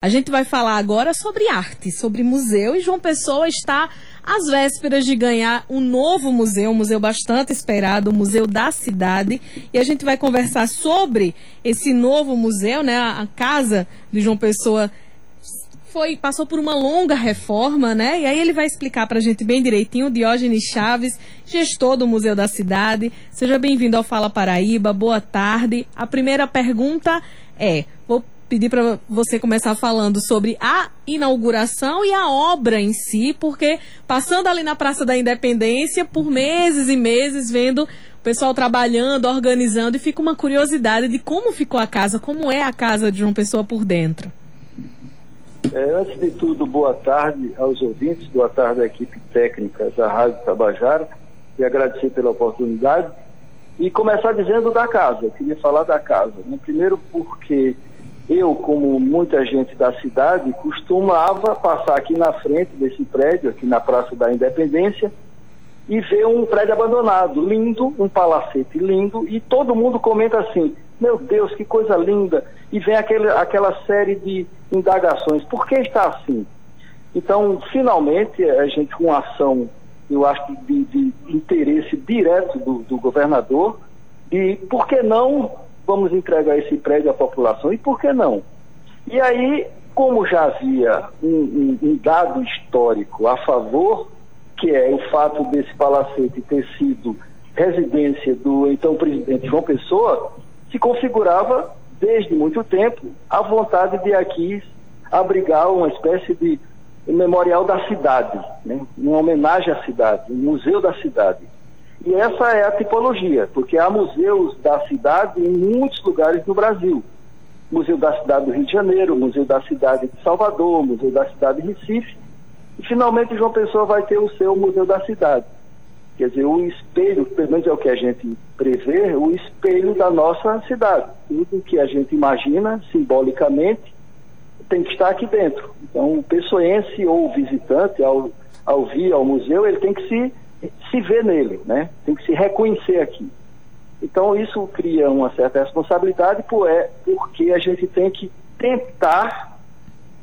A gente vai falar agora sobre arte, sobre museu, e João Pessoa está às vésperas de ganhar um novo museu, um museu bastante esperado, o Museu da Cidade, e a gente vai conversar sobre esse novo museu, né? A casa de João Pessoa foi passou por uma longa reforma, né? E aí ele vai explicar para a gente bem direitinho, Diógenes Chaves, gestor do Museu da Cidade. Seja bem-vindo ao Fala Paraíba. Boa tarde. A primeira pergunta é: pedir para você começar falando sobre a inauguração e a obra em si, porque passando ali na Praça da Independência por meses e meses vendo o pessoal trabalhando, organizando e fica uma curiosidade de como ficou a casa, como é a casa de uma pessoa por dentro. É, antes de tudo, boa tarde aos ouvintes, boa tarde à equipe técnica da Rádio Tabajara e agradecer pela oportunidade. E começar dizendo da casa, eu queria falar da casa. Né? Primeiro porque eu, como muita gente da cidade, costumava passar aqui na frente desse prédio, aqui na Praça da Independência, e ver um prédio abandonado, lindo, um palacete lindo, e todo mundo comenta assim: meu Deus, que coisa linda! E vem aquele, aquela série de indagações: por que está assim? Então, finalmente, a gente, com ação, eu acho, de, de interesse direto do, do governador, e por que não vamos entregar esse prédio à população. E por que não? E aí, como já havia um, um, um dado histórico a favor, que é o fato desse palacete ter sido residência do então presidente João Pessoa, se configurava desde muito tempo a vontade de aqui abrigar uma espécie de memorial da cidade, né? uma homenagem à cidade, um museu da cidade. E essa é a tipologia, porque há museus da cidade em muitos lugares do Brasil. Museu da Cidade do Rio de Janeiro, Museu da Cidade de Salvador, Museu da Cidade de Recife. E finalmente João Pessoa vai ter o seu Museu da Cidade. Quer dizer, o espelho, pelo menos é o que a gente prevê, o espelho da nossa cidade. Tudo que a gente imagina simbolicamente tem que estar aqui dentro. Então, o pessoense ou o visitante, ao, ao vir ao museu, ele tem que se se vê nele, né? Tem que se reconhecer aqui. Então isso cria uma certa responsabilidade, é, porque a gente tem que tentar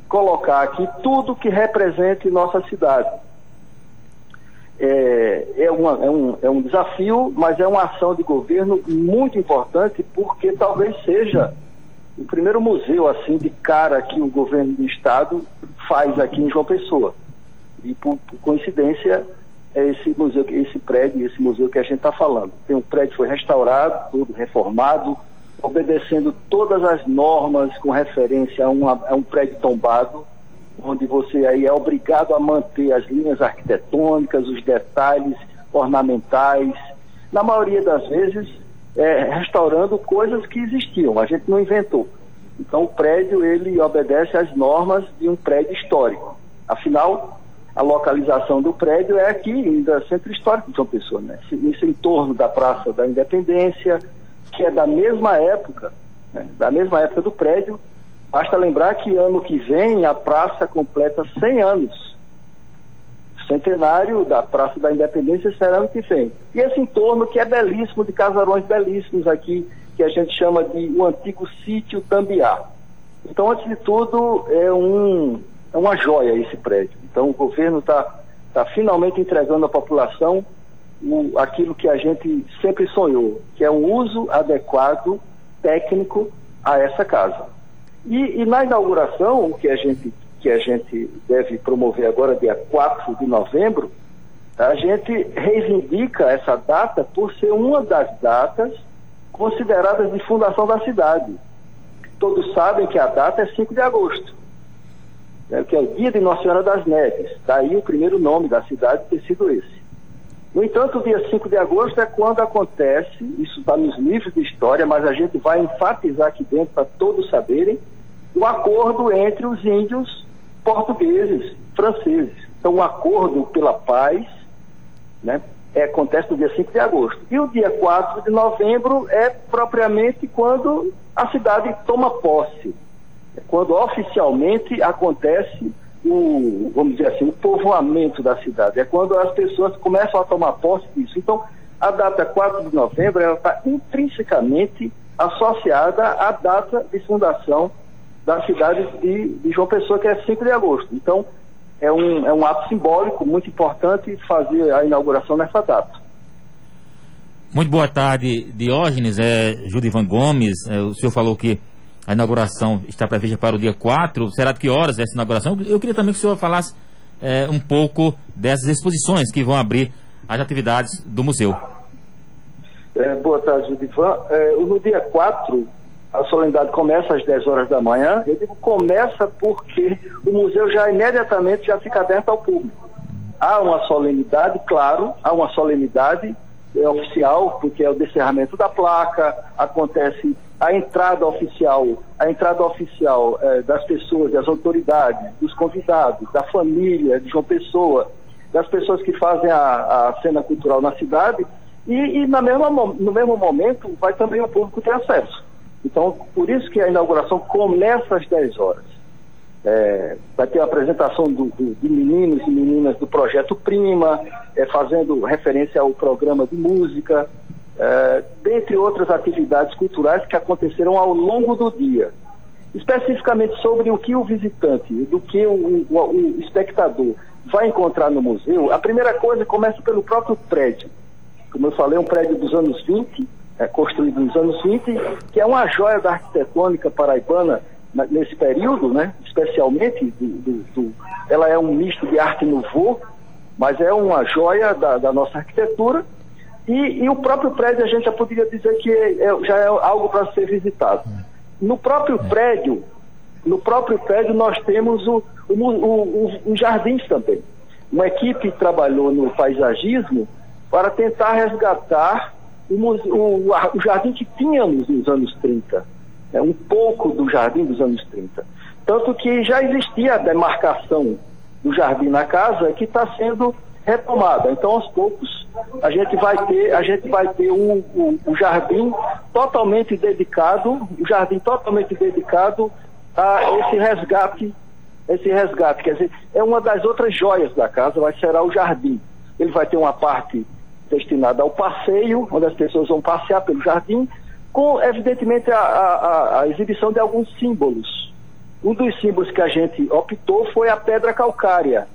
colocar aqui tudo que represente nossa cidade. É, é, uma, é, um, é um desafio, mas é uma ação de governo muito importante, porque talvez seja o primeiro museu assim de cara que o governo do estado faz aqui em João Pessoa. E por, por coincidência é esse museu, esse prédio, esse museu que a gente está falando. Tem um prédio que foi restaurado, todo reformado, obedecendo todas as normas com referência a, uma, a um prédio tombado, onde você aí é obrigado a manter as linhas arquitetônicas, os detalhes ornamentais, na maioria das vezes é, restaurando coisas que existiam, a gente não inventou. Então o prédio ele obedece às normas de um prédio histórico. Afinal, a localização do prédio é aqui, ainda Centro Histórico de São Pessoa, né? Isso em torno da Praça da Independência, que é da mesma época, né? da mesma época do prédio. Basta lembrar que ano que vem a praça completa 100 anos. O centenário da Praça da Independência será ano que vem. E esse entorno que é belíssimo, de casarões belíssimos aqui, que a gente chama de o antigo sítio Tambiá. Então, antes de tudo, é um, é uma joia esse prédio. Então o governo está tá finalmente entregando à população o, aquilo que a gente sempre sonhou, que é um uso adequado, técnico, a essa casa. E, e na inauguração, o que a gente que a gente deve promover agora, dia 4 de novembro, a gente reivindica essa data por ser uma das datas consideradas de fundação da cidade. Todos sabem que a data é 5 de agosto né, que é o Dia de Nossa Senhora das Neves. Daí o primeiro nome da cidade ter sido esse. No entanto, o dia 5 de agosto é quando acontece, isso está nos livros de história, mas a gente vai enfatizar aqui dentro para todos saberem, o acordo entre os índios portugueses, franceses. Então, o acordo pela paz né, é, acontece no dia 5 de agosto. E o dia 4 de novembro é propriamente quando a cidade toma posse quando oficialmente acontece o, vamos dizer assim, o povoamento da cidade. É quando as pessoas começam a tomar posse disso. Então, a data 4 de novembro ela está intrinsecamente associada à data de fundação da cidade de, de João Pessoa, que é 5 de agosto. Então, é um, é um ato simbólico muito importante fazer a inauguração nessa data. Muito boa tarde, Diógenes. É, Judivan Gomes, é, o senhor falou que a inauguração está prevista para o dia 4. Será de que horas essa inauguração? Eu queria também que o senhor falasse é, um pouco dessas exposições que vão abrir as atividades do museu. É, boa tarde, Judivan. É, no dia 4, a solenidade começa às 10 horas da manhã. Eu digo começa porque o museu já imediatamente já fica aberto ao público. Há uma solenidade, claro, há uma solenidade é, oficial, porque é o descerramento da placa, acontece a entrada oficial, a entrada oficial é, das pessoas, das autoridades, dos convidados, da família de João Pessoa, das pessoas que fazem a, a cena cultural na cidade, e, e na mesma, no mesmo momento vai também o público ter acesso. Então, por isso que a inauguração começa às 10 horas. É, vai ter a apresentação do, do, de meninos e meninas do Projeto Prima, é, fazendo referência ao programa de música, é, dentre outras atividades culturais que aconteceram ao longo do dia. Especificamente sobre o que o visitante, do que o, o, o espectador vai encontrar no museu, a primeira coisa começa pelo próprio prédio. Como eu falei, um prédio dos anos 20, é, construído nos anos 20, que é uma joia da arquitetônica paraibana nesse período, né? especialmente, do, do, do, ela é um misto de arte nouveau, mas é uma joia da, da nossa arquitetura, e, e, o próprio prédio a gente já poderia dizer que é, já é algo para ser visitado. No próprio prédio, no próprio prédio nós temos o, o, o, os jardins também. Uma equipe trabalhou no paisagismo para tentar resgatar o, o, jardim que tínhamos nos anos 30, é, um pouco do jardim dos anos 30. Tanto que já existia a demarcação do jardim na casa que está sendo retomada. Então, aos poucos, a gente vai ter, a gente vai ter um, um, um jardim totalmente dedicado, um jardim totalmente dedicado a esse resgate, esse resgate. Quer dizer, é uma das outras joias da casa, vai ser o jardim. Ele vai ter uma parte destinada ao passeio, onde as pessoas vão passear pelo jardim, com, evidentemente, a, a, a exibição de alguns símbolos. Um dos símbolos que a gente optou foi a pedra calcária.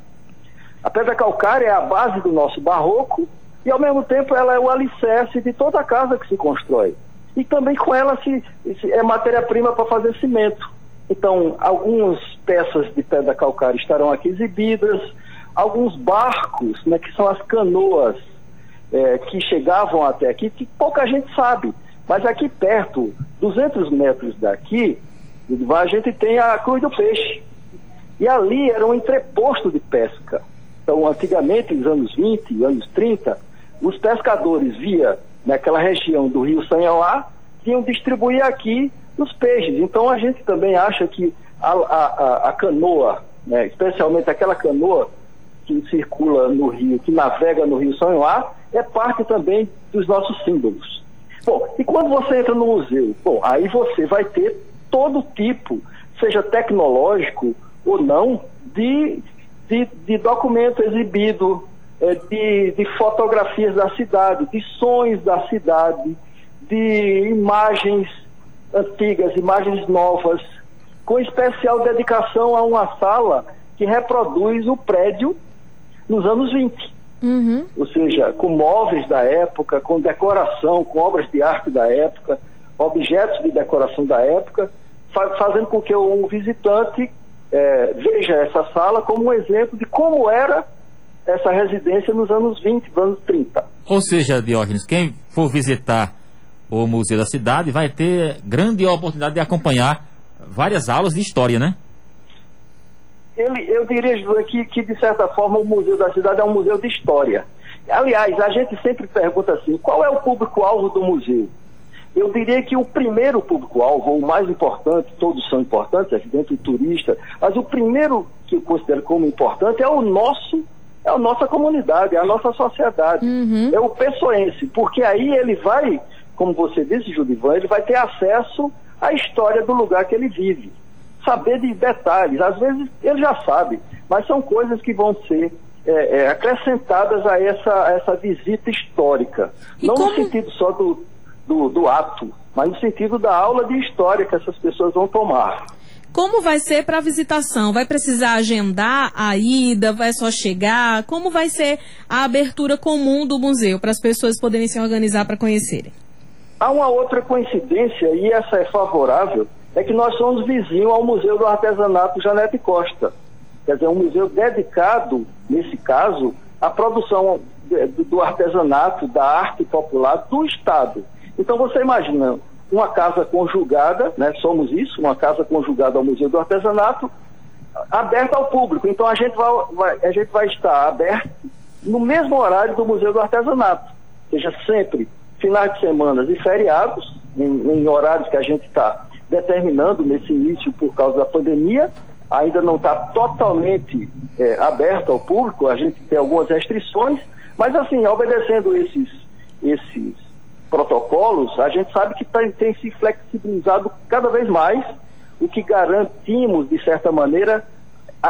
A pedra calcária é a base do nosso barroco e, ao mesmo tempo, ela é o alicerce de toda a casa que se constrói. E também com ela se, se é matéria-prima para fazer cimento. Então, algumas peças de pedra calcária estarão aqui exibidas, alguns barcos, né, que são as canoas é, que chegavam até aqui, que pouca gente sabe. Mas aqui perto, 200 metros daqui, a gente tem a Cruz do Peixe. E ali era um entreposto de pesca. Então, antigamente, nos anos 20, anos 30, os pescadores via naquela região do rio Sanhauá, tinham distribuir aqui os peixes. Então, a gente também acha que a, a, a canoa, né, especialmente aquela canoa que circula no rio, que navega no rio Sanhauá, é parte também dos nossos símbolos. Bom, e quando você entra no museu, bom, aí você vai ter todo tipo, seja tecnológico ou não, de, de, de documento exibido, de, de fotografias da cidade, de sons da cidade, de imagens antigas, imagens novas, com especial dedicação a uma sala que reproduz o prédio nos anos 20. Uhum. Ou seja, com móveis da época, com decoração, com obras de arte da época, objetos de decoração da época, fazendo com que um visitante é, veja essa sala como um exemplo de como era essa residência nos anos 20, nos anos 30. Ou seja, Diógenes, quem for visitar o Museu da Cidade vai ter grande oportunidade de acompanhar várias aulas de história, né? ele, eu diria que, que, de certa forma, o Museu da Cidade é um museu de história. Aliás, a gente sempre pergunta assim: qual é o público-alvo do museu? Eu diria que o primeiro público-alvo, o mais importante, todos são importantes, é evidente, o turista, mas o primeiro que eu considero como importante é o nosso, é a nossa comunidade, é a nossa sociedade, uhum. é o pessoense, porque aí ele vai, como você disse, Judivan, ele vai ter acesso à história do lugar que ele vive saber de detalhes. Às vezes ele já sabe, mas são coisas que vão ser é, é, acrescentadas a essa, a essa visita histórica. E Não como... no sentido só do, do, do ato, mas no sentido da aula de história que essas pessoas vão tomar. Como vai ser para a visitação? Vai precisar agendar a ida? Vai só chegar? Como vai ser a abertura comum do museu para as pessoas poderem se organizar para conhecerem? Há uma outra coincidência, e essa é favorável, é que nós somos vizinhos ao Museu do Artesanato Janete Costa. Quer dizer, um museu dedicado, nesse caso, à produção do artesanato, da arte popular do Estado. Então você imagina uma casa conjugada, né, somos isso, uma casa conjugada ao Museu do Artesanato, aberta ao público. Então a gente vai, vai, a gente vai estar aberto no mesmo horário do Museu do Artesanato, seja sempre finais de semana e feriados, em, em horários que a gente está determinando nesse início por causa da pandemia, ainda não está totalmente é, aberto ao público, a gente tem algumas restrições, mas assim, obedecendo esses, esses protocolos, a gente sabe que tem, tem se flexibilizado cada vez mais, o que garantimos, de certa maneira,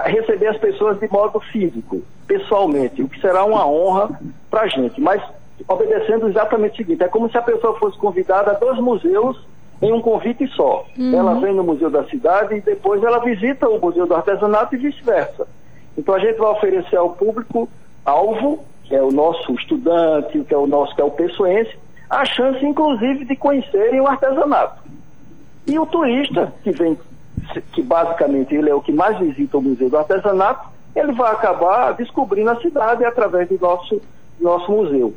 receber as pessoas de modo físico, pessoalmente, o que será uma honra para a gente. Mas obedecendo exatamente o seguinte: é como se a pessoa fosse convidada a dois museus em um convite só. Uhum. Ela vem no Museu da Cidade e depois ela visita o Museu do Artesanato e vice-versa. Então a gente vai oferecer ao público alvo, que é o nosso estudante, que é o nosso, que é o pessoense, a chance inclusive de conhecerem o artesanato. E o turista, que vem, que basicamente ele é o que mais visita o Museu do Artesanato, ele vai acabar descobrindo a cidade através do nosso, nosso museu.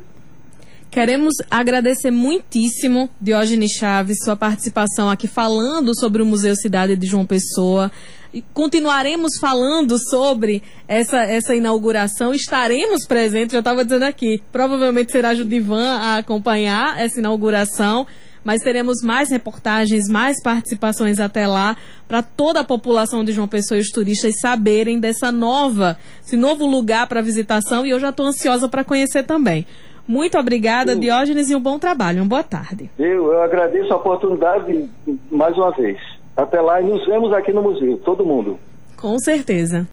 Queremos agradecer muitíssimo, Diógenes Chaves, sua participação aqui falando sobre o Museu Cidade de João Pessoa. E continuaremos falando sobre essa, essa inauguração, estaremos presentes, já estava dizendo aqui, provavelmente será Judivan a acompanhar essa inauguração, mas teremos mais reportagens, mais participações até lá, para toda a população de João Pessoa e os turistas saberem dessa nova, esse novo lugar para visitação, e eu já estou ansiosa para conhecer também. Muito obrigada, Diógenes, e um bom trabalho. Uma boa tarde. Eu, eu agradeço a oportunidade mais uma vez. Até lá e nos vemos aqui no museu, todo mundo. Com certeza.